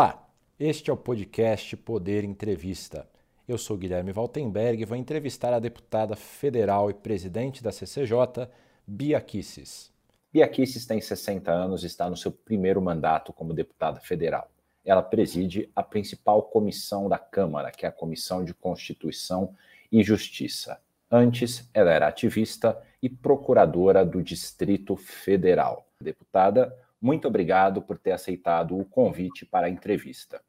Olá, este é o podcast Poder Entrevista. Eu sou Guilherme Valtenberg e vou entrevistar a deputada federal e presidente da CCJ, Bia Kisses. Bia Kisses tem 60 anos e está no seu primeiro mandato como deputada federal. Ela preside a principal comissão da Câmara, que é a Comissão de Constituição e Justiça. Antes, ela era ativista e procuradora do Distrito Federal. Deputada, muito obrigado por ter aceitado o convite para a entrevista.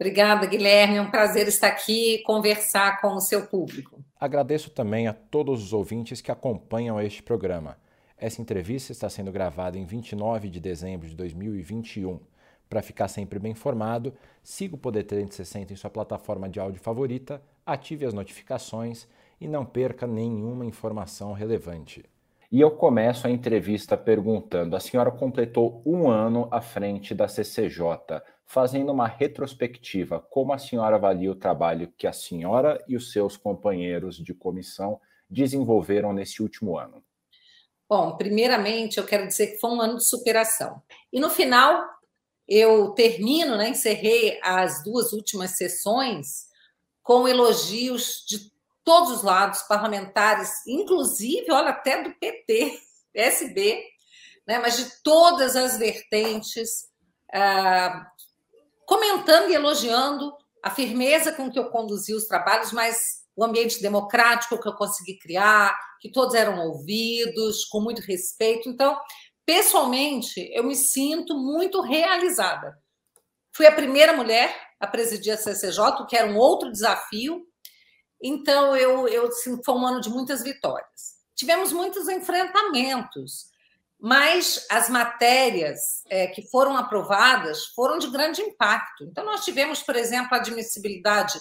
Obrigada, Guilherme. É um prazer estar aqui e conversar com o seu público. Agradeço também a todos os ouvintes que acompanham este programa. Essa entrevista está sendo gravada em 29 de dezembro de 2021. Para ficar sempre bem informado, siga o Poder 360 em sua plataforma de áudio favorita, ative as notificações e não perca nenhuma informação relevante. E eu começo a entrevista perguntando: a senhora completou um ano à frente da CCJ, fazendo uma retrospectiva. Como a senhora avalia o trabalho que a senhora e os seus companheiros de comissão desenvolveram nesse último ano? Bom, primeiramente eu quero dizer que foi um ano de superação. E no final, eu termino, né, encerrei as duas últimas sessões com elogios de todos os lados, parlamentares, inclusive, olha, até do PT, PSB, né, mas de todas as vertentes, ah, comentando e elogiando a firmeza com que eu conduzi os trabalhos, mas o ambiente democrático que eu consegui criar, que todos eram ouvidos, com muito respeito. Então, pessoalmente, eu me sinto muito realizada. Fui a primeira mulher a presidir a CCJ, o que era um outro desafio, então, eu, eu assim, foi um ano de muitas vitórias. Tivemos muitos enfrentamentos, mas as matérias é, que foram aprovadas foram de grande impacto. Então, nós tivemos, por exemplo, a admissibilidade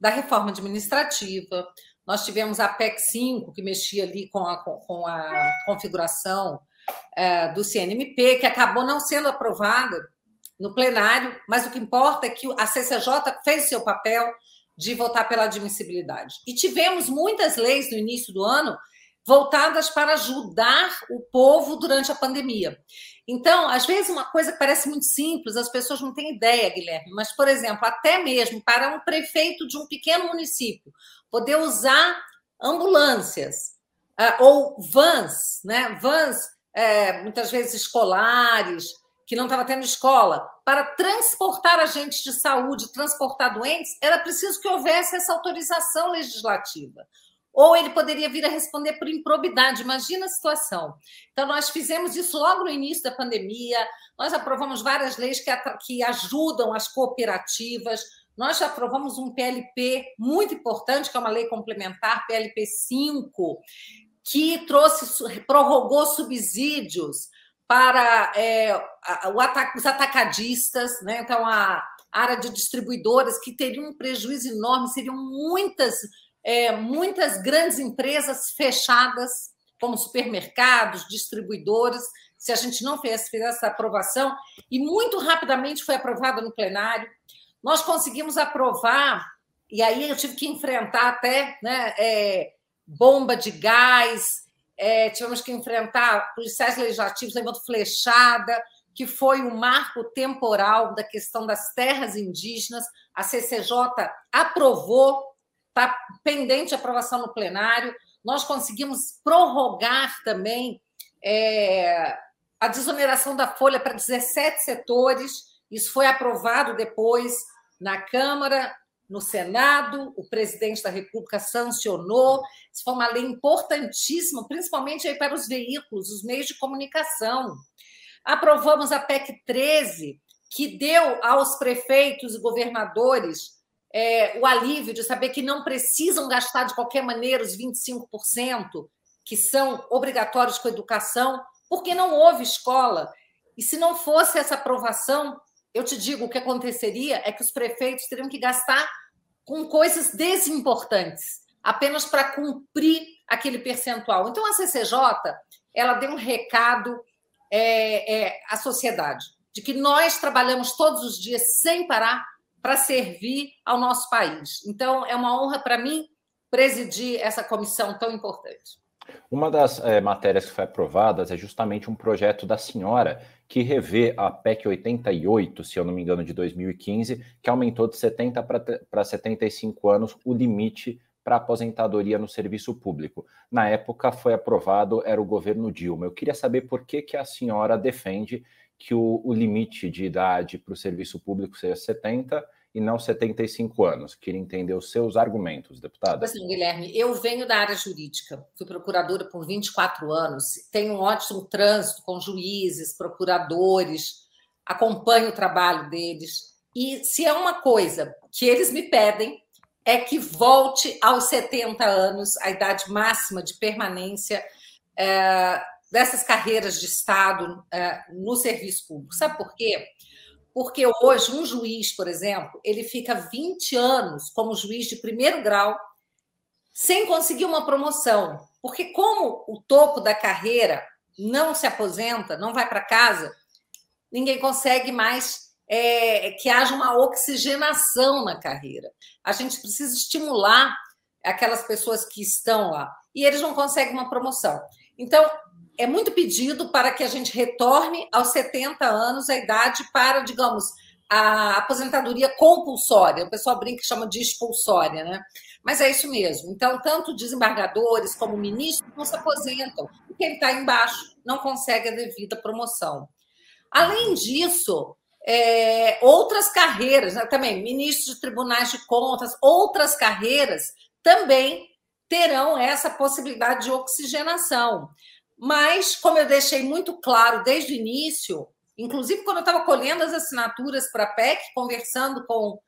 da reforma administrativa, nós tivemos a PEC 5, que mexia ali com a, com a configuração é, do CNMP, que acabou não sendo aprovada no plenário, mas o que importa é que a CCJ fez seu papel, de votar pela admissibilidade. E tivemos muitas leis no início do ano voltadas para ajudar o povo durante a pandemia. Então, às vezes, uma coisa que parece muito simples, as pessoas não têm ideia, Guilherme, mas, por exemplo, até mesmo para um prefeito de um pequeno município poder usar ambulâncias uh, ou vans, né? Vans, é, muitas vezes escolares, que não estava tendo escola, para transportar agentes de saúde, transportar doentes, era preciso que houvesse essa autorização legislativa. Ou ele poderia vir a responder por improbidade. Imagina a situação. Então, nós fizemos isso logo no início da pandemia, nós aprovamos várias leis que, que ajudam as cooperativas, nós já aprovamos um PLP muito importante, que é uma lei complementar, PLP 5, que trouxe, prorrogou subsídios para é, os atacadistas, né? então a área de distribuidoras que teriam um prejuízo enorme, seriam muitas, é, muitas grandes empresas fechadas, como supermercados, distribuidores, se a gente não fizesse essa aprovação, e muito rapidamente foi aprovada no plenário. Nós conseguimos aprovar, e aí eu tive que enfrentar até né, é, bomba de gás, é, tivemos que enfrentar policiais legislativos levando flechada, que foi o um marco temporal da questão das terras indígenas. A CCJ aprovou, está pendente a aprovação no plenário. Nós conseguimos prorrogar também é, a desoneração da folha para 17 setores. Isso foi aprovado depois na Câmara no Senado, o presidente da República sancionou. Isso foi uma lei importantíssima, principalmente aí para os veículos, os meios de comunicação. Aprovamos a PEC 13, que deu aos prefeitos e governadores é, o alívio de saber que não precisam gastar de qualquer maneira os 25% que são obrigatórios com a educação, porque não houve escola. E se não fosse essa aprovação, eu te digo, o que aconteceria é que os prefeitos teriam que gastar com coisas desimportantes, apenas para cumprir aquele percentual. Então, a CCJ ela deu um recado é, é, à sociedade de que nós trabalhamos todos os dias sem parar para servir ao nosso país. Então, é uma honra para mim presidir essa comissão tão importante. Uma das é, matérias que foi aprovada é justamente um projeto da senhora que revê a PEC 88, se eu não me engano, de 2015, que aumentou de 70 para 75 anos o limite para aposentadoria no serviço público. Na época foi aprovado, era o governo Dilma. Eu queria saber por que, que a senhora defende que o, o limite de idade para o serviço público seja 70 e não 75 anos. Queria entender os seus argumentos, deputada. Assim, Guilherme, eu venho da área jurídica, fui procuradora por 24 anos, tenho um ótimo trânsito com juízes, procuradores, acompanho o trabalho deles. E se é uma coisa que eles me pedem, é que volte aos 70 anos, a idade máxima de permanência é, dessas carreiras de Estado é, no serviço público. Sabe por quê? Porque hoje um juiz, por exemplo, ele fica 20 anos como juiz de primeiro grau sem conseguir uma promoção. Porque como o topo da carreira não se aposenta, não vai para casa, ninguém consegue mais é, que haja uma oxigenação na carreira. A gente precisa estimular aquelas pessoas que estão lá e eles não conseguem uma promoção. Então, é muito pedido para que a gente retorne aos 70 anos a idade para, digamos, a aposentadoria compulsória. O pessoal brinca que chama de expulsória, né? Mas é isso mesmo. Então, tanto desembargadores como ministros não se aposentam. E quem está embaixo não consegue a devida promoção. Além disso, é, outras carreiras, né? também ministros de tribunais de contas, outras carreiras também terão essa possibilidade de oxigenação. Mas, como eu deixei muito claro desde o início, inclusive quando eu estava colhendo as assinaturas para a PEC, conversando com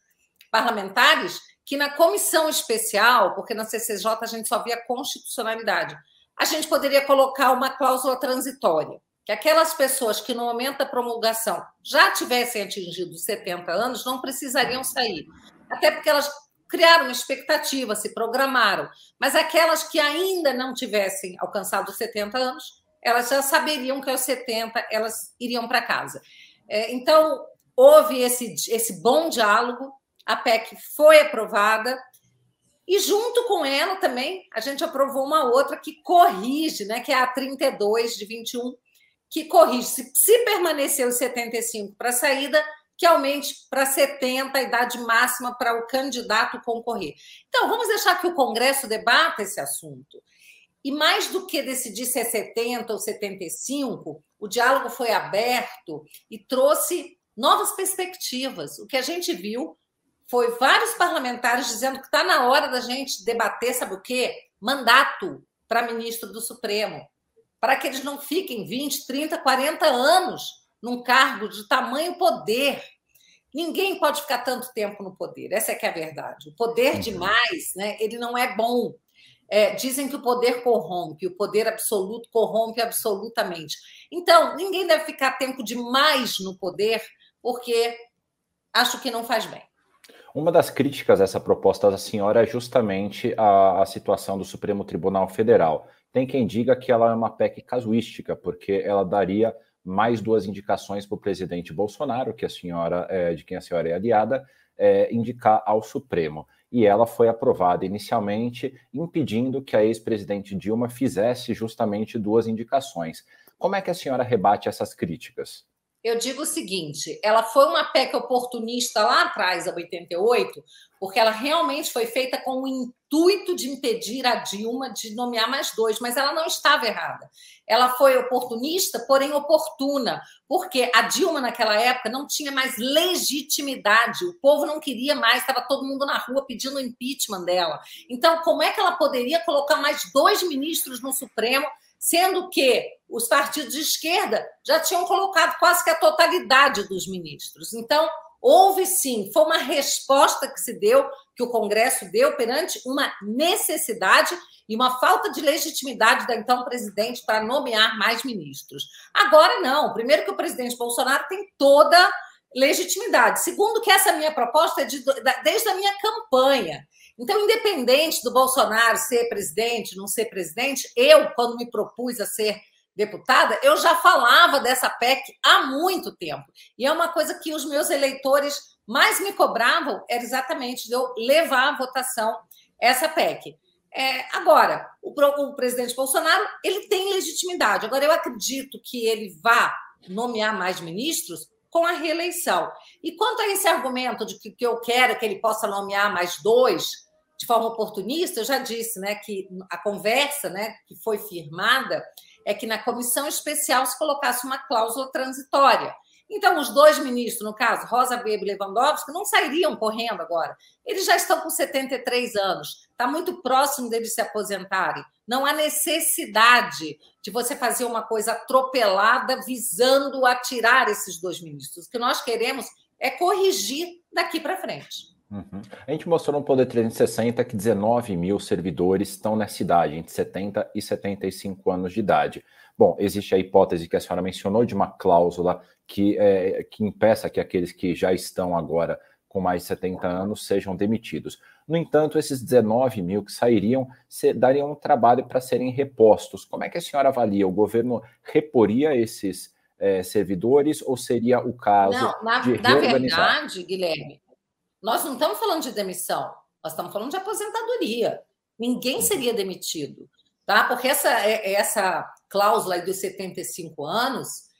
parlamentares, que na comissão especial, porque na CCJ a gente só via constitucionalidade, a gente poderia colocar uma cláusula transitória, que aquelas pessoas que no momento da promulgação já tivessem atingido 70 anos não precisariam sair, até porque elas criaram uma expectativa, se programaram. Mas aquelas que ainda não tivessem alcançado os 70 anos, elas já saberiam que aos 70 elas iriam para casa. É, então, houve esse, esse bom diálogo, a PEC foi aprovada, e junto com ela também a gente aprovou uma outra que corrige, né, que é a 32 de 21, que corrige. Se, se permanecer os 75 para a saída, que aumente para 70 a idade máxima para o candidato concorrer. Então, vamos deixar que o Congresso debata esse assunto. E mais do que decidir se é 70 ou 75, o diálogo foi aberto e trouxe novas perspectivas. O que a gente viu foi vários parlamentares dizendo que está na hora da gente debater, sabe o quê? Mandato para ministro do Supremo, para que eles não fiquem 20, 30, 40 anos num cargo de tamanho poder. Ninguém pode ficar tanto tempo no poder, essa é que é a verdade. O poder uhum. demais, né, ele não é bom. É, dizem que o poder corrompe, o poder absoluto corrompe absolutamente. Então, ninguém deve ficar tempo demais no poder, porque acho que não faz bem. Uma das críticas a essa proposta da senhora é justamente a, a situação do Supremo Tribunal Federal. Tem quem diga que ela é uma PEC casuística, porque ela daria mais duas indicações para o presidente Bolsonaro, que a senhora, é, de quem a senhora é aliada, é, indicar ao Supremo. E ela foi aprovada inicialmente, impedindo que a ex-presidente Dilma fizesse justamente duas indicações. Como é que a senhora rebate essas críticas? Eu digo o seguinte: ela foi uma PEC oportunista lá atrás, a 88, porque ela realmente foi feita com o intuito de impedir a Dilma de nomear mais dois, mas ela não estava errada. Ela foi oportunista, porém oportuna, porque a Dilma, naquela época, não tinha mais legitimidade, o povo não queria mais, estava todo mundo na rua pedindo o impeachment dela. Então, como é que ela poderia colocar mais dois ministros no Supremo? Sendo que os partidos de esquerda já tinham colocado quase que a totalidade dos ministros. Então, houve sim, foi uma resposta que se deu, que o Congresso deu perante uma necessidade e uma falta de legitimidade da então presidente para nomear mais ministros. Agora não, primeiro que o presidente Bolsonaro tem toda legitimidade. Segundo que essa minha proposta é de, desde a minha campanha. Então, independente do Bolsonaro ser presidente, não ser presidente, eu, quando me propus a ser deputada, eu já falava dessa PEC há muito tempo. E é uma coisa que os meus eleitores mais me cobravam, era exatamente de eu levar à votação essa PEC. É, agora, o, o, presidente Bolsonaro ele tem legitimidade. Agora, eu acredito que ele vá nomear mais ministros com a reeleição. E quanto a esse argumento de que, que eu quero que ele possa nomear mais dois de forma oportunista, eu já disse né, que a conversa né, que foi firmada é que na comissão especial se colocasse uma cláusula transitória então, os dois ministros, no caso, Rosa Weber e Lewandowski, não sairiam correndo agora. Eles já estão com 73 anos, está muito próximo deles se aposentarem. Não há necessidade de você fazer uma coisa atropelada visando atirar esses dois ministros. O que nós queremos é corrigir daqui para frente. Uhum. A gente mostrou no Poder 360 que 19 mil servidores estão nessa idade, entre 70 e 75 anos de idade. Bom, existe a hipótese que a senhora mencionou de uma cláusula que, é, que impeça que aqueles que já estão agora com mais de 70 anos sejam demitidos. No entanto, esses 19 mil que sairiam se, dariam um trabalho para serem repostos. Como é que a senhora avalia? O governo reporia esses é, servidores ou seria o caso não, na, de na verdade, Guilherme, nós não estamos falando de demissão, nós estamos falando de aposentadoria. Ninguém uhum. seria demitido, tá? Porque essa, é, essa cláusula aí dos 75 anos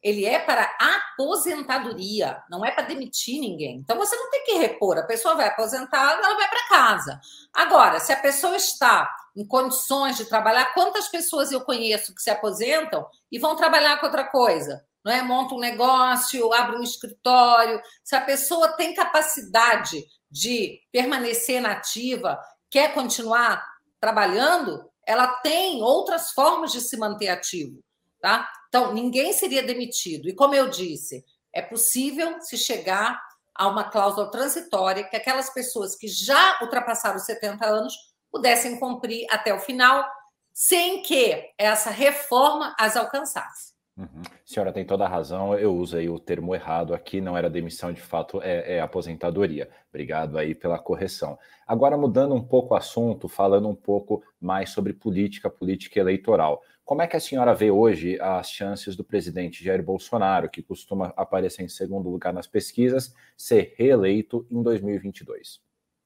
ele é para aposentadoria, não é para demitir ninguém. Então você não tem que repor, a pessoa vai aposentar, ela vai para casa. Agora, se a pessoa está em condições de trabalhar, quantas pessoas eu conheço que se aposentam e vão trabalhar com outra coisa? Não é? Monta um negócio, abre um escritório. Se a pessoa tem capacidade de permanecer nativa, quer continuar trabalhando, ela tem outras formas de se manter ativo. Tá? Então, ninguém seria demitido. E como eu disse, é possível se chegar a uma cláusula transitória que aquelas pessoas que já ultrapassaram os 70 anos pudessem cumprir até o final, sem que essa reforma as alcançasse. Uhum. Senhora tem toda a razão, eu usei o termo errado aqui, não era demissão de fato, é, é, aposentadoria. Obrigado aí pela correção. Agora, mudando um pouco o assunto, falando um pouco mais sobre política, política eleitoral. Como é que a senhora vê hoje as chances do presidente Jair Bolsonaro, que costuma aparecer em segundo lugar nas pesquisas, ser reeleito em 2022?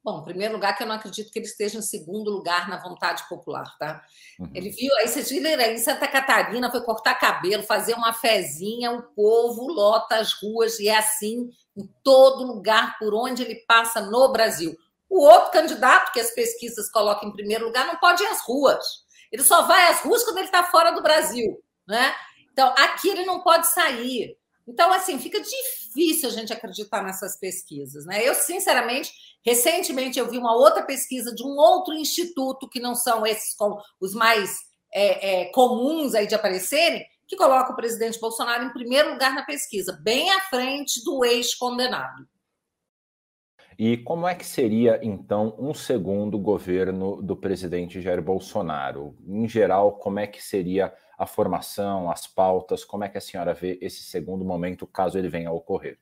Bom, em primeiro lugar, que eu não acredito que ele esteja em segundo lugar na vontade popular, tá? Uhum. Ele viu, aí vocês viram ele em Santa Catarina, foi cortar cabelo, fazer uma fezinha, o povo lota as ruas, e é assim em todo lugar por onde ele passa no Brasil. O outro candidato que as pesquisas colocam em primeiro lugar não pode ir às ruas. Ele só vai às ruas quando ele está fora do Brasil, né? Então, aqui ele não pode sair. Então, assim, fica difícil a gente acreditar nessas pesquisas, né? Eu, sinceramente, recentemente eu vi uma outra pesquisa de um outro instituto, que não são esses com os mais é, é, comuns aí de aparecerem, que coloca o presidente Bolsonaro em primeiro lugar na pesquisa, bem à frente do ex-condenado. E como é que seria, então, um segundo governo do presidente Jair Bolsonaro? Em geral, como é que seria a formação, as pautas? Como é que a senhora vê esse segundo momento, caso ele venha a ocorrer?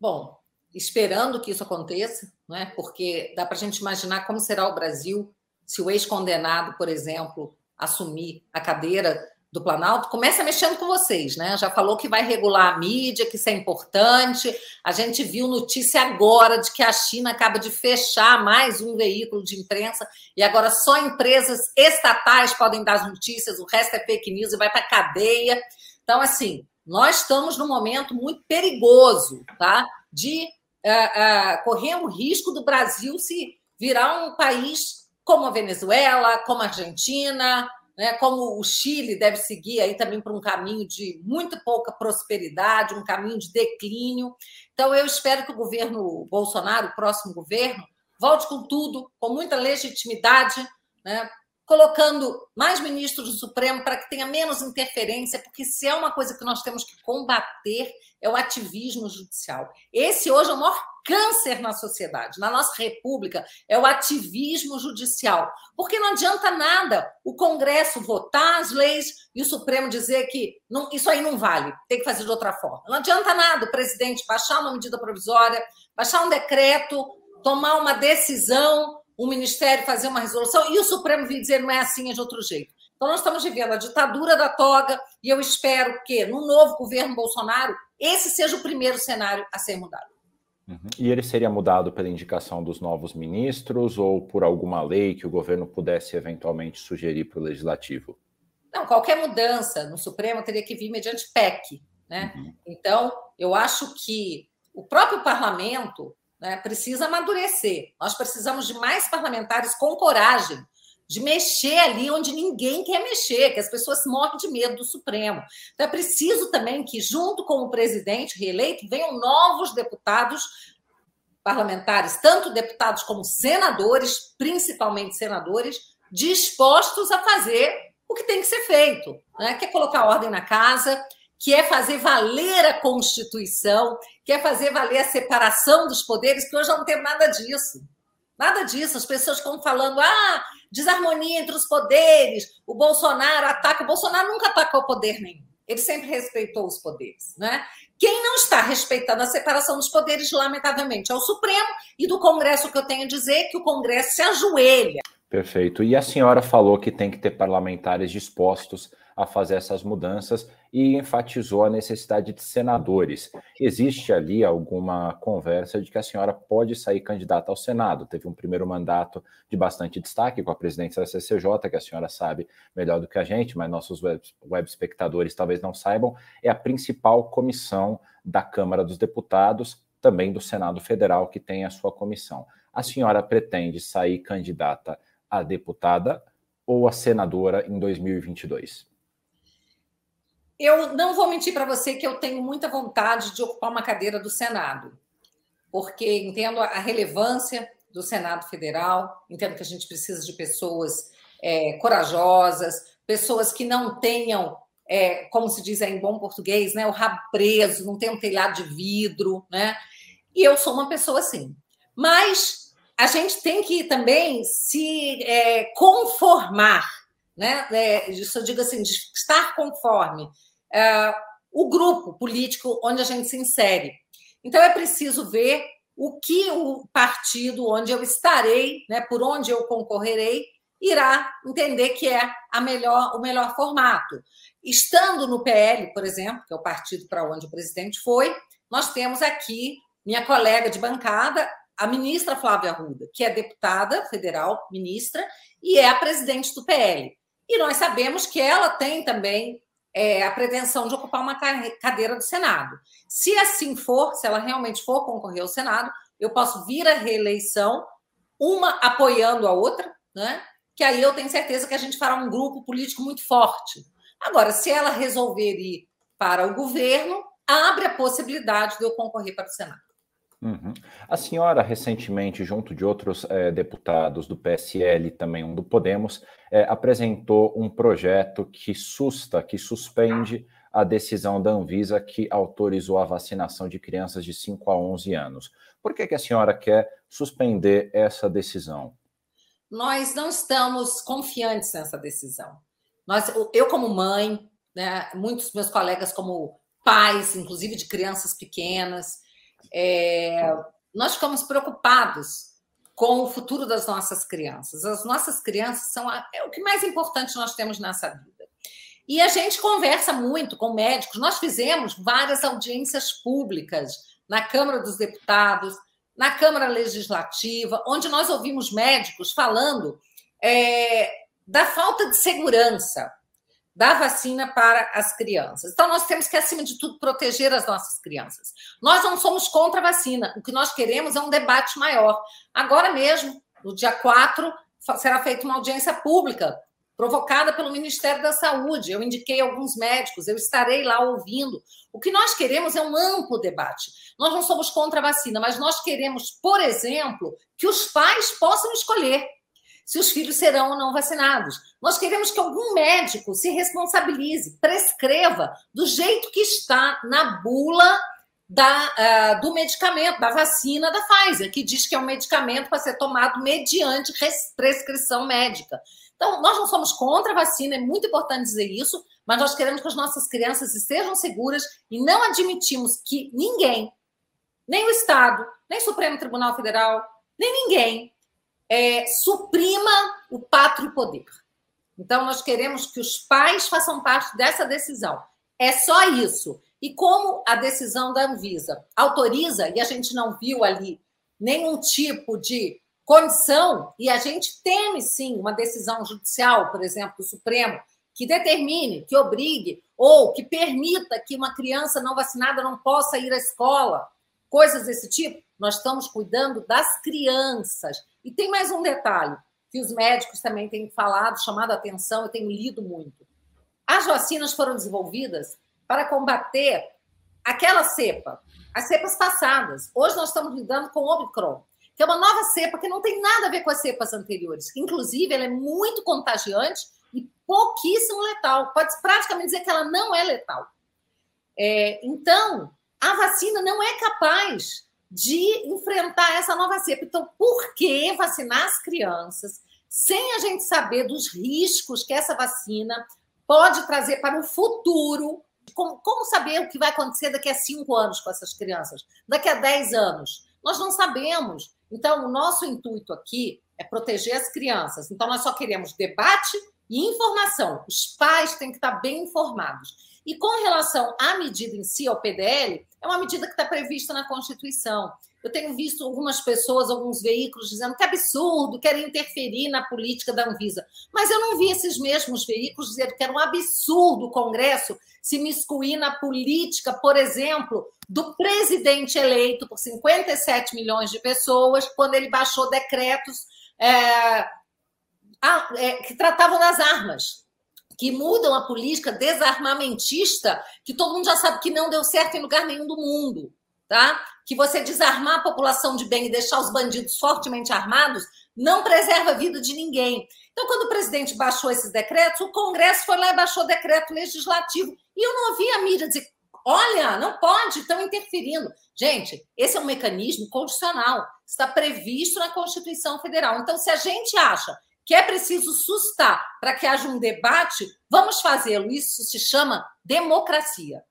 Bom, esperando que isso aconteça, né? porque dá para a gente imaginar como será o Brasil se o ex-condenado, por exemplo, assumir a cadeira do Planalto, começa mexendo com vocês, né? Já falou que vai regular a mídia, que isso é importante. A gente viu notícia agora de que a China acaba de fechar mais um veículo de imprensa e agora só empresas estatais podem dar as notícias, o resto é fake news e vai para cadeia. Então, assim, nós estamos num momento muito perigoso, tá? De uh, uh, correr o risco do Brasil se virar um país como a Venezuela, como a Argentina, né, como o Chile deve seguir aí também por um caminho de muito pouca prosperidade, um caminho de declínio. Então, eu espero que o governo Bolsonaro, o próximo governo, volte com tudo, com muita legitimidade, né, colocando mais ministros do Supremo para que tenha menos interferência, porque se é uma coisa que nós temos que combater é o ativismo judicial. Esse hoje é o maior câncer na sociedade, na nossa república, é o ativismo judicial. Porque não adianta nada o Congresso votar as leis e o Supremo dizer que não, isso aí não vale, tem que fazer de outra forma. Não adianta nada o presidente baixar uma medida provisória, baixar um decreto, tomar uma decisão, o Ministério fazer uma resolução e o Supremo vir dizer não é assim, é de outro jeito. Então, nós estamos vivendo a ditadura da toga e eu espero que, no novo governo Bolsonaro, esse seja o primeiro cenário a ser mudado. Uhum. E ele seria mudado pela indicação dos novos ministros ou por alguma lei que o governo pudesse eventualmente sugerir para o legislativo? Não, qualquer mudança no Supremo teria que vir mediante PEC. Né? Uhum. Então, eu acho que o próprio parlamento né, precisa amadurecer. Nós precisamos de mais parlamentares com coragem de mexer ali onde ninguém quer mexer, que as pessoas morrem de medo do Supremo. Então é preciso também que, junto com o presidente reeleito, venham novos deputados parlamentares, tanto deputados como senadores, principalmente senadores, dispostos a fazer o que tem que ser feito, né? que é colocar ordem na casa, que é fazer valer a Constituição, que é fazer valer a separação dos poderes, que hoje não tem nada disso. Nada disso. As pessoas estão falando, ah, desarmonia entre os poderes, o Bolsonaro ataca. O Bolsonaro nunca atacou poder nenhum. Ele sempre respeitou os poderes. Né? Quem não está respeitando a separação dos poderes, lamentavelmente, é o Supremo e do Congresso, que eu tenho a dizer que o Congresso se ajoelha. Perfeito. E a senhora falou que tem que ter parlamentares dispostos a fazer essas mudanças e enfatizou a necessidade de senadores. Existe ali alguma conversa de que a senhora pode sair candidata ao Senado? Teve um primeiro mandato de bastante destaque com a presidência da CCJ, que a senhora sabe melhor do que a gente, mas nossos web, web espectadores talvez não saibam, é a principal comissão da Câmara dos Deputados, também do Senado Federal, que tem a sua comissão. A senhora pretende sair candidata a deputada ou a senadora em 2022? Eu não vou mentir para você que eu tenho muita vontade de ocupar uma cadeira do Senado, porque entendo a relevância do Senado Federal, entendo que a gente precisa de pessoas é, corajosas, pessoas que não tenham, é, como se diz em bom português, né, o rabo preso, não tenham um telhado de vidro, né? E eu sou uma pessoa assim. Mas a gente tem que também se é, conformar, né? É, isso eu digo assim, de estar conforme é, o grupo político onde a gente se insere. Então é preciso ver o que o partido onde eu estarei, né, por onde eu concorrerei, irá entender que é a melhor, o melhor formato. Estando no PL, por exemplo, que é o partido para onde o presidente foi, nós temos aqui minha colega de bancada, a ministra Flávia Arruda, que é deputada federal, ministra, e é a presidente do PL. E nós sabemos que ela tem também é, a pretensão de ocupar uma cadeira do Senado. Se assim for, se ela realmente for concorrer ao Senado, eu posso vir à reeleição, uma apoiando a outra, né? que aí eu tenho certeza que a gente fará um grupo político muito forte. Agora, se ela resolver ir para o governo, abre a possibilidade de eu concorrer para o Senado. Uhum. A senhora, recentemente, junto de outros é, deputados do PSL, também um do Podemos, é, apresentou um projeto que susta, que suspende a decisão da Anvisa que autorizou a vacinação de crianças de 5 a 11 anos. Por que, que a senhora quer suspender essa decisão? Nós não estamos confiantes nessa decisão. Nós, eu, como mãe, né, muitos meus colegas, como pais, inclusive de crianças pequenas, é, nós ficamos preocupados com o futuro das nossas crianças. As nossas crianças são a, é o que mais importante nós temos nessa vida. E a gente conversa muito com médicos. Nós fizemos várias audiências públicas na Câmara dos Deputados, na Câmara Legislativa, onde nós ouvimos médicos falando é, da falta de segurança da vacina para as crianças. Então, nós temos que, acima de tudo, proteger as nossas crianças. Nós não somos contra a vacina, o que nós queremos é um debate maior. Agora mesmo, no dia 4, será feita uma audiência pública provocada pelo Ministério da Saúde. Eu indiquei alguns médicos, eu estarei lá ouvindo. O que nós queremos é um amplo debate. Nós não somos contra a vacina, mas nós queremos, por exemplo, que os pais possam escolher se os filhos serão ou não vacinados. Nós queremos que algum médico se responsabilize, prescreva do jeito que está na bula da, uh, do medicamento, da vacina da Pfizer, que diz que é um medicamento para ser tomado mediante prescrição médica. Então, nós não somos contra a vacina, é muito importante dizer isso, mas nós queremos que as nossas crianças estejam seguras e não admitimos que ninguém, nem o Estado, nem o Supremo Tribunal Federal, nem ninguém é, suprima o pátrio poder. Então, nós queremos que os pais façam parte dessa decisão. É só isso. E como a decisão da Anvisa autoriza, e a gente não viu ali nenhum tipo de condição, e a gente teme sim uma decisão judicial, por exemplo, do Supremo, que determine, que obrigue ou que permita que uma criança não vacinada não possa ir à escola, coisas desse tipo, nós estamos cuidando das crianças. E tem mais um detalhe que os médicos também têm falado, chamado a atenção, eu tenho lido muito. As vacinas foram desenvolvidas para combater aquela cepa, as cepas passadas. Hoje nós estamos lidando com o Omicron que é uma nova cepa que não tem nada a ver com as cepas anteriores. Inclusive, ela é muito contagiante e pouquíssimo letal. Pode praticamente dizer que ela não é letal. É, então, a vacina não é capaz de enfrentar essa nova cepa. Então, por que vacinar as crianças sem a gente saber dos riscos que essa vacina pode trazer para o futuro? Como, como saber o que vai acontecer daqui a cinco anos com essas crianças? Daqui a dez anos? Nós não sabemos. Então, o nosso intuito aqui é proteger as crianças. Então, nós só queremos debate e informação. Os pais têm que estar bem informados. E com relação à medida em si, ao PDL, é uma medida que está prevista na Constituição. Eu tenho visto algumas pessoas, alguns veículos dizendo que absurdo, querem interferir na política da Anvisa. Mas eu não vi esses mesmos veículos dizendo que era um absurdo o Congresso se miscuir na política, por exemplo, do presidente eleito por 57 milhões de pessoas, quando ele baixou decretos é, é, que tratavam das armas que mudam a política desarmamentista, que todo mundo já sabe que não deu certo em lugar nenhum do mundo tá? Que você desarmar a população de bem e deixar os bandidos fortemente armados não preserva a vida de ninguém. Então, quando o presidente baixou esses decretos, o Congresso foi lá e baixou o decreto legislativo. E eu não ouvi a mídia dizer: olha, não pode, estão interferindo. Gente, esse é um mecanismo constitucional, está previsto na Constituição Federal. Então, se a gente acha que é preciso sustar para que haja um debate, vamos fazê-lo. Isso se chama democracia.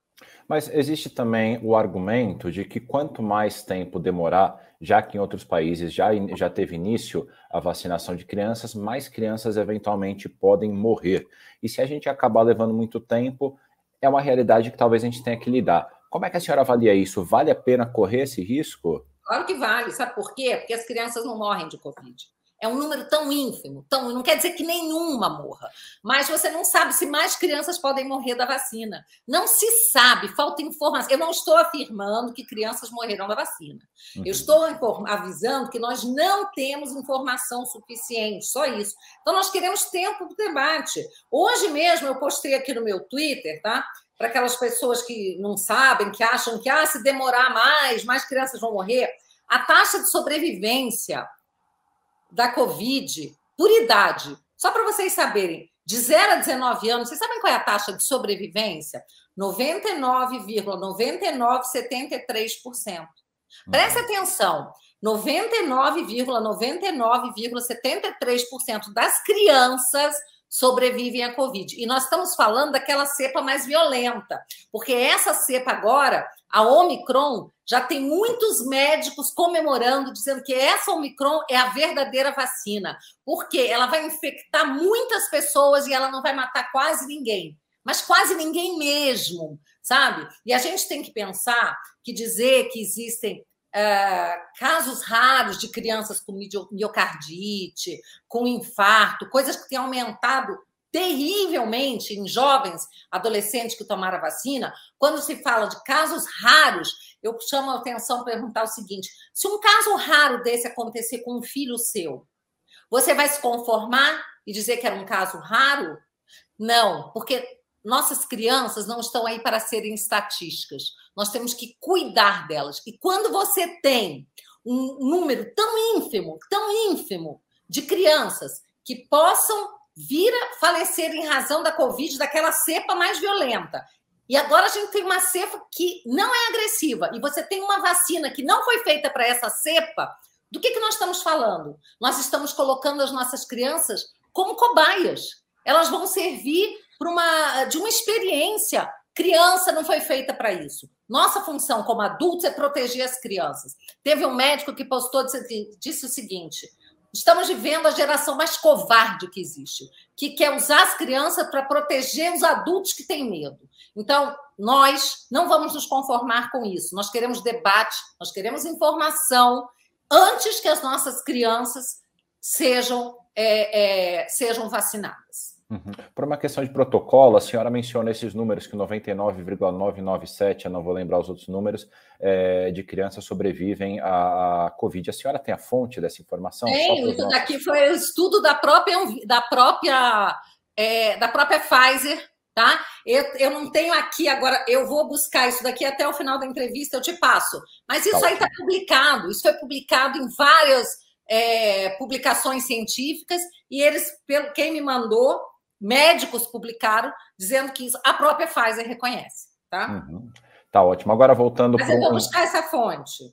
Mas existe também o argumento de que quanto mais tempo demorar, já que em outros países já, já teve início a vacinação de crianças, mais crianças eventualmente podem morrer. E se a gente acabar levando muito tempo, é uma realidade que talvez a gente tenha que lidar. Como é que a senhora avalia isso? Vale a pena correr esse risco? Claro que vale. Sabe por quê? Porque as crianças não morrem de Covid. É um número tão ínfimo, tão, não quer dizer que nenhuma morra, mas você não sabe se mais crianças podem morrer da vacina. Não se sabe, falta informação. Eu não estou afirmando que crianças morrerão da vacina. Uhum. Eu estou avisando que nós não temos informação suficiente, só isso. Então, nós queremos tempo do debate. Hoje mesmo eu postei aqui no meu Twitter, tá? Para aquelas pessoas que não sabem, que acham que ah, se demorar mais, mais crianças vão morrer. A taxa de sobrevivência da Covid por idade. Só para vocês saberem, de 0 a 19 anos, vocês sabem qual é a taxa de sobrevivência? 99,9973%. Uhum. Preste atenção, 99,99,73% das crianças sobrevivem à Covid. E nós estamos falando daquela cepa mais violenta, porque essa cepa agora, a Omicron, já tem muitos médicos comemorando, dizendo que essa Omicron é a verdadeira vacina, porque ela vai infectar muitas pessoas e ela não vai matar quase ninguém. Mas quase ninguém mesmo, sabe? E a gente tem que pensar que dizer que existem é, casos raros de crianças com miocardite, com infarto, coisas que têm aumentado terrivelmente em jovens adolescentes que tomaram a vacina. Quando se fala de casos raros, eu chamo a atenção para perguntar o seguinte: se um caso raro desse acontecer com um filho seu, você vai se conformar e dizer que era um caso raro? Não, porque nossas crianças não estão aí para serem estatísticas. Nós temos que cuidar delas. E quando você tem um número tão ínfimo, tão ínfimo de crianças que possam vir a falecer em razão da Covid, daquela cepa mais violenta. E agora a gente tem uma cepa que não é agressiva, e você tem uma vacina que não foi feita para essa cepa. Do que, que nós estamos falando? Nós estamos colocando as nossas crianças como cobaias. Elas vão servir uma, de uma experiência. Criança não foi feita para isso. Nossa função como adultos é proteger as crianças. Teve um médico que postou, disse, o seguinte: Estamos vivendo a geração mais covarde que existe, que quer usar as crianças para proteger os adultos que têm medo. Então, nós não vamos nos conformar com isso. Nós queremos debate, nós queremos informação antes que as nossas crianças sejam, é, é, sejam vacinadas. Uhum. Por uma questão de protocolo, a senhora menciona esses números que 99,997, eu não vou lembrar os outros números, é, de crianças sobrevivem à, Covid. A senhora tem a fonte dessa informação? Tem, isso daqui foi o estudo da própria, da própria, é, da própria Pfizer, tá? Eu, eu não tenho aqui agora, eu vou buscar isso daqui até o final da entrevista, eu te passo. Mas isso tá aí está publicado, isso foi publicado em várias é, publicações científicas, e eles, pelo quem me mandou, médicos publicaram dizendo que isso a própria Pfizer reconhece, tá? Uhum. Tá ótimo. Agora voltando para. buscar essa fonte.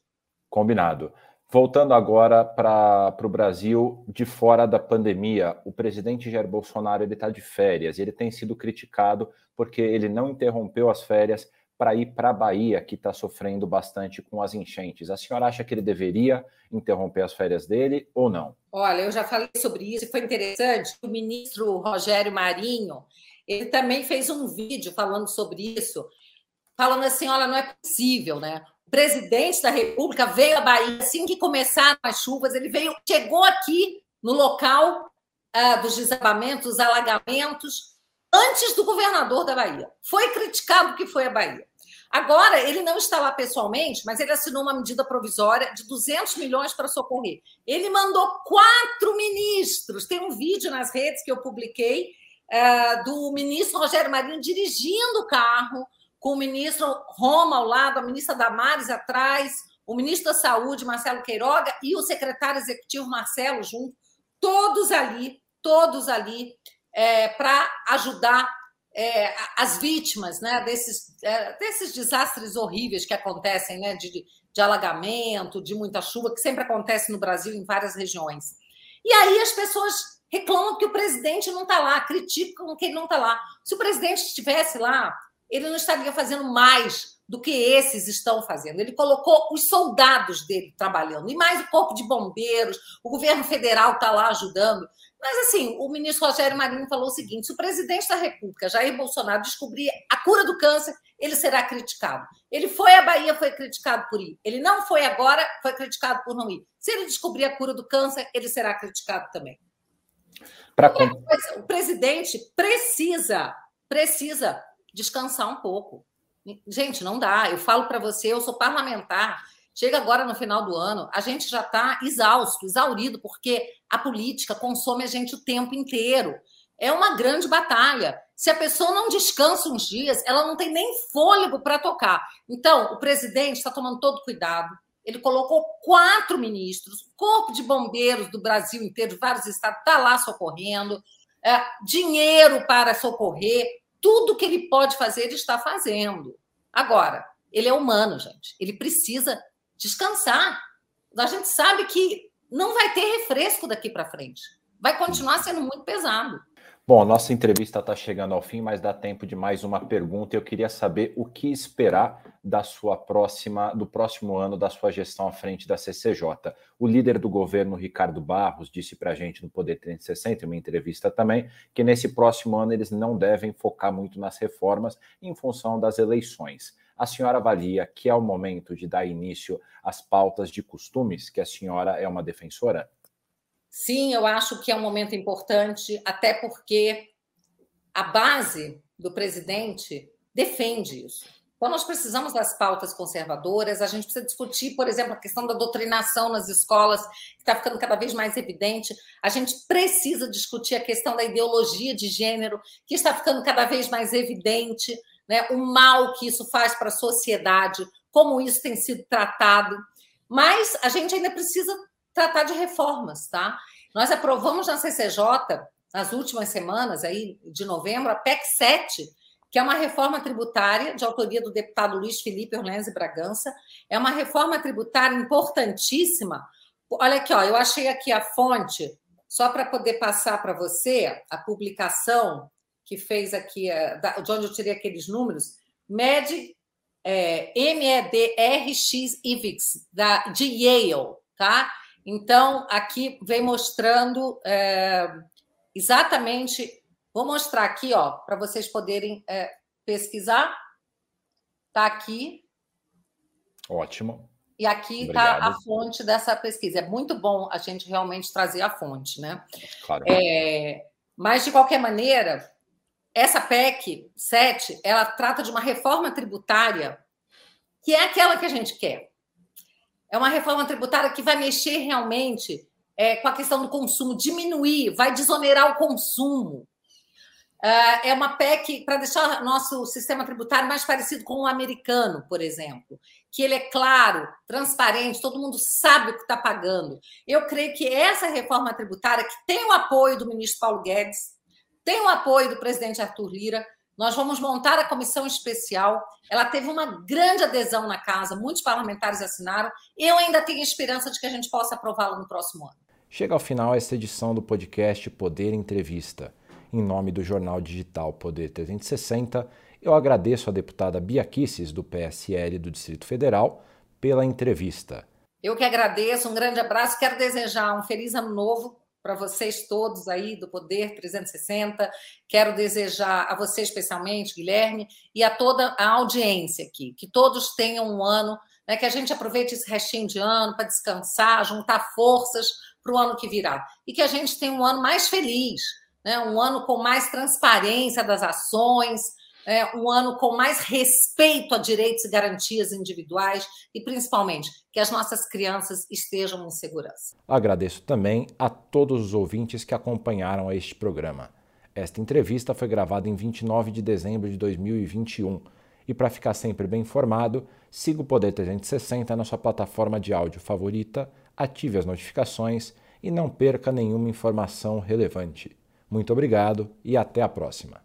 Combinado. Voltando agora para o Brasil, de fora da pandemia, o presidente Jair Bolsonaro ele está de férias. Ele tem sido criticado porque ele não interrompeu as férias para ir para a Bahia, que está sofrendo bastante com as enchentes. A senhora acha que ele deveria interromper as férias dele ou não? Olha, eu já falei sobre isso e foi interessante. O ministro Rogério Marinho, ele também fez um vídeo falando sobre isso, falando assim, olha, não é possível, né? O presidente da República veio à Bahia assim que começaram as chuvas, ele veio, chegou aqui no local uh, dos desabamentos, dos alagamentos, antes do governador da Bahia. Foi criticado que foi a Bahia. Agora, ele não está lá pessoalmente, mas ele assinou uma medida provisória de 200 milhões para socorrer. Ele mandou quatro ministros. Tem um vídeo nas redes que eu publiquei uh, do ministro Rogério Marinho dirigindo o carro, com o ministro Roma ao lado, a ministra Damares atrás, o ministro da Saúde, Marcelo Queiroga, e o secretário executivo Marcelo junto, todos ali, todos ali é, para ajudar é, as vítimas né, desses, é, desses desastres horríveis que acontecem, né, de, de alagamento, de muita chuva, que sempre acontece no Brasil em várias regiões. E aí as pessoas reclamam que o presidente não está lá, criticam que ele não está lá. Se o presidente estivesse lá, ele não estaria fazendo mais do que esses estão fazendo. Ele colocou os soldados dele trabalhando, e mais o corpo de bombeiros, o governo federal está lá ajudando. Mas, assim, o ministro Rogério Marinho falou o seguinte: se o presidente da República, Jair Bolsonaro, descobrir a cura do câncer, ele será criticado. Ele foi à Bahia, foi criticado por ir. Ele não foi agora, foi criticado por não ir. Se ele descobrir a cura do câncer, ele será criticado também. Pra... O presidente precisa, precisa descansar um pouco. Gente, não dá. Eu falo para você, eu sou parlamentar. Chega agora no final do ano, a gente já está exausto, exaurido, porque a política consome a gente o tempo inteiro. É uma grande batalha. Se a pessoa não descansa uns dias, ela não tem nem fôlego para tocar. Então, o presidente está tomando todo cuidado. Ele colocou quatro ministros, corpo de bombeiros do Brasil inteiro, de vários estados, está lá socorrendo, é, dinheiro para socorrer, tudo que ele pode fazer, ele está fazendo. Agora, ele é humano, gente. Ele precisa descansar. A gente sabe que não vai ter refresco daqui para frente. Vai continuar sendo muito pesado. Bom, a nossa entrevista está chegando ao fim, mas dá tempo de mais uma pergunta. Eu queria saber o que esperar da sua próxima, do próximo ano da sua gestão à frente da CCJ. O líder do governo, Ricardo Barros, disse para a gente no Poder 360, em uma entrevista também, que nesse próximo ano eles não devem focar muito nas reformas em função das eleições. A senhora avalia que é o momento de dar início às pautas de costumes, que a senhora é uma defensora? Sim, eu acho que é um momento importante, até porque a base do presidente defende isso. Então, nós precisamos das pautas conservadoras, a gente precisa discutir, por exemplo, a questão da doutrinação nas escolas, que está ficando cada vez mais evidente. A gente precisa discutir a questão da ideologia de gênero, que está ficando cada vez mais evidente, né? o mal que isso faz para a sociedade, como isso tem sido tratado. Mas a gente ainda precisa tratar de reformas, tá? Nós aprovamos na CCJ, nas últimas semanas aí de novembro, a PEC 7, que é uma reforma tributária de autoria do deputado Luiz Felipe Orlenzi Bragança. É uma reforma tributária importantíssima. Olha aqui, ó, eu achei aqui a fonte, só para poder passar para você a publicação que fez aqui, eh, de onde eu tirei aqueles números, MED, é, MEDRX IVIX, da, de Yale, tá? Então, aqui vem mostrando é, exatamente. Vou mostrar aqui, ó, para vocês poderem é, pesquisar. Está aqui. Ótimo. E aqui está a fonte dessa pesquisa. É muito bom a gente realmente trazer a fonte, né? Claro. É, mas, de qualquer maneira, essa PEC 7, ela trata de uma reforma tributária que é aquela que a gente quer. É uma reforma tributária que vai mexer realmente é, com a questão do consumo, diminuir, vai desonerar o consumo. É, é uma PEC para deixar nosso sistema tributário mais parecido com o americano, por exemplo, que ele é claro, transparente, todo mundo sabe o que está pagando. Eu creio que essa reforma tributária, que tem o apoio do ministro Paulo Guedes, tem o apoio do presidente Arthur Lira, nós vamos montar a comissão especial. Ela teve uma grande adesão na casa, muitos parlamentares assinaram. Eu ainda tenho esperança de que a gente possa aprová-la no próximo ano. Chega ao final esta edição do podcast Poder Entrevista. Em nome do jornal digital Poder 360, eu agradeço a deputada Bia Kisses, do PSL do Distrito Federal, pela entrevista. Eu que agradeço, um grande abraço. Quero desejar um feliz ano novo para vocês todos aí do Poder 360. Quero desejar a você especialmente, Guilherme, e a toda a audiência aqui, que todos tenham um ano, né, que a gente aproveite esse restinho de ano para descansar, juntar forças para o ano que virá. E que a gente tenha um ano mais feliz, né, um ano com mais transparência das ações, é, um ano com mais respeito a direitos e garantias individuais e, principalmente, que as nossas crianças estejam em segurança. Agradeço também a todos os ouvintes que acompanharam este programa. Esta entrevista foi gravada em 29 de dezembro de 2021. E para ficar sempre bem informado, siga o Poder 360 na sua plataforma de áudio favorita, ative as notificações e não perca nenhuma informação relevante. Muito obrigado e até a próxima.